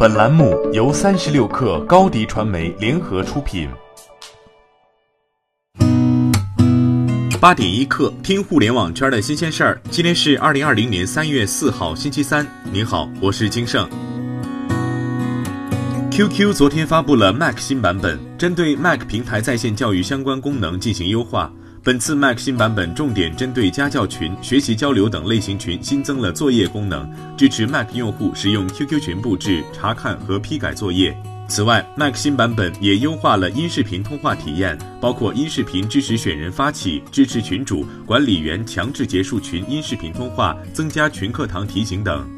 本栏目由三十六氪高低传媒联合出品。八点一刻，听互联网圈的新鲜事儿。今天是二零二零年三月四号，星期三。您好，我是金盛。QQ 昨天发布了 Mac 新版本，针对 Mac 平台在线教育相关功能进行优化。本次 Mac 新版本重点针对家教群、学习交流等类型群新增了作业功能，支持 Mac 用户使用 QQ 群布置、查看和批改作业。此外，Mac 新版本也优化了音视频通话体验，包括音视频支持选人发起、支持群主、管理员强制结束群音视频通话、增加群课堂提醒等。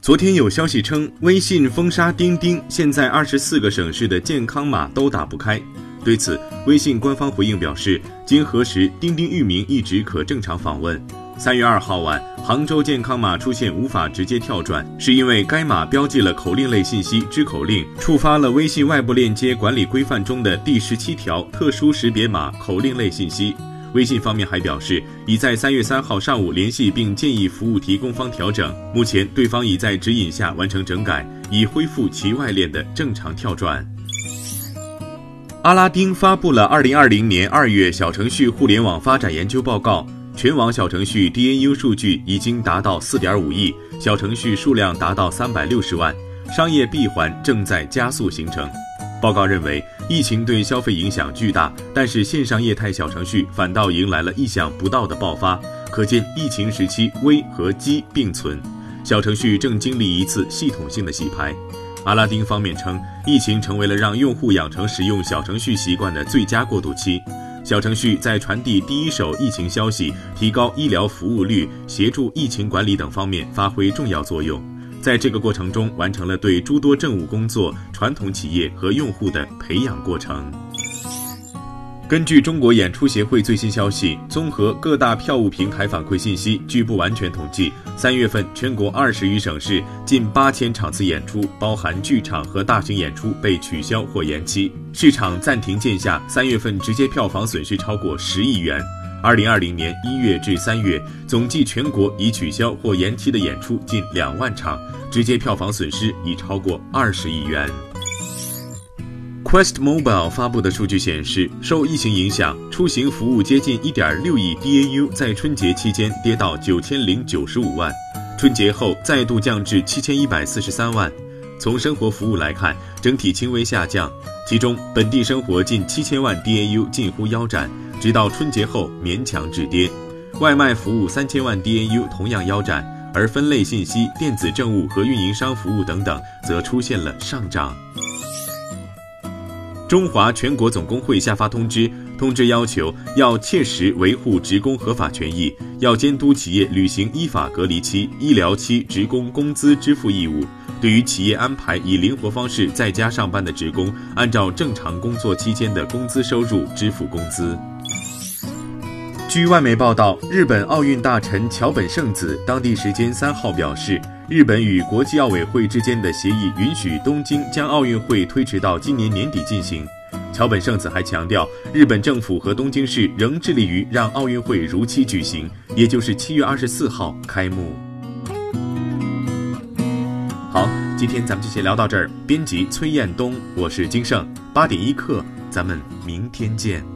昨天有消息称，微信封杀钉钉，现在二十四个省市的健康码都打不开。对此，微信官方回应表示，经核实，钉钉域名一直可正常访问。三月二号晚，杭州健康码出现无法直接跳转，是因为该码标记了口令类信息知口令，触发了微信外部链接管理规范中的第十七条特殊识别码口令类信息。微信方面还表示，已在三月三号上午联系并建议服务提供方调整，目前对方已在指引下完成整改，已恢复其外链的正常跳转。阿拉丁发布了二零二零年二月小程序互联网发展研究报告，全网小程序 DAU 数据已经达到四点五亿，小程序数量达到三百六十万，商业闭环正在加速形成。报告认为，疫情对消费影响巨大，但是线上业态小程序反倒迎来了意想不到的爆发，可见疫情时期危和机并存，小程序正经历一次系统性的洗牌。阿拉丁方面称，疫情成为了让用户养成使用小程序习惯的最佳过渡期。小程序在传递第一手疫情消息、提高医疗服务率、协助疫情管理等方面发挥重要作用，在这个过程中完成了对诸多政务工作、传统企业和用户的培养过程。根据中国演出协会最新消息，综合各大票务平台反馈信息，据不完全统计，三月份全国二十余省市近八千场次演出，包含剧场和大型演出被取消或延期。市场暂停线下，三月份直接票房损失超过十亿元。二零二零年一月至三月，总计全国已取消或延期的演出近两万场，直接票房损失已超过二十亿元。Quest Mobile 发布的数据显示，受疫情影响，出行服务接近1.6亿 DAU，在春节期间跌到9095万，春节后再度降至7143万。从生活服务来看，整体轻微下降，其中本地生活近7000万 DAU 近乎腰斩，直到春节后勉强止跌；外卖服务3000万 DAU 同样腰斩，而分类信息、电子政务和运营商服务等等则出现了上涨。中华全国总工会下发通知，通知要求要切实维护职工合法权益，要监督企业履行依法隔离期、医疗期职工工资支付义务。对于企业安排以灵活方式在家上班的职工，按照正常工作期间的工资收入支付工资。据外媒报道，日本奥运大臣桥本圣子当地时间三号表示。日本与国际奥委会之间的协议允许东京将奥运会推迟到今年年底进行。桥本圣子还强调，日本政府和东京市仍致力于让奥运会如期举行，也就是七月二十四号开幕。好，今天咱们就先聊到这儿。编辑崔彦东，我是金盛，八点一刻，咱们明天见。